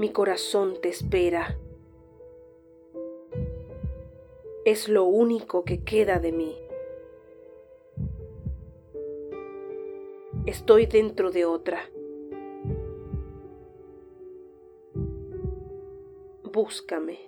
Mi corazón te espera. Es lo único que queda de mí. Estoy dentro de otra. Búscame.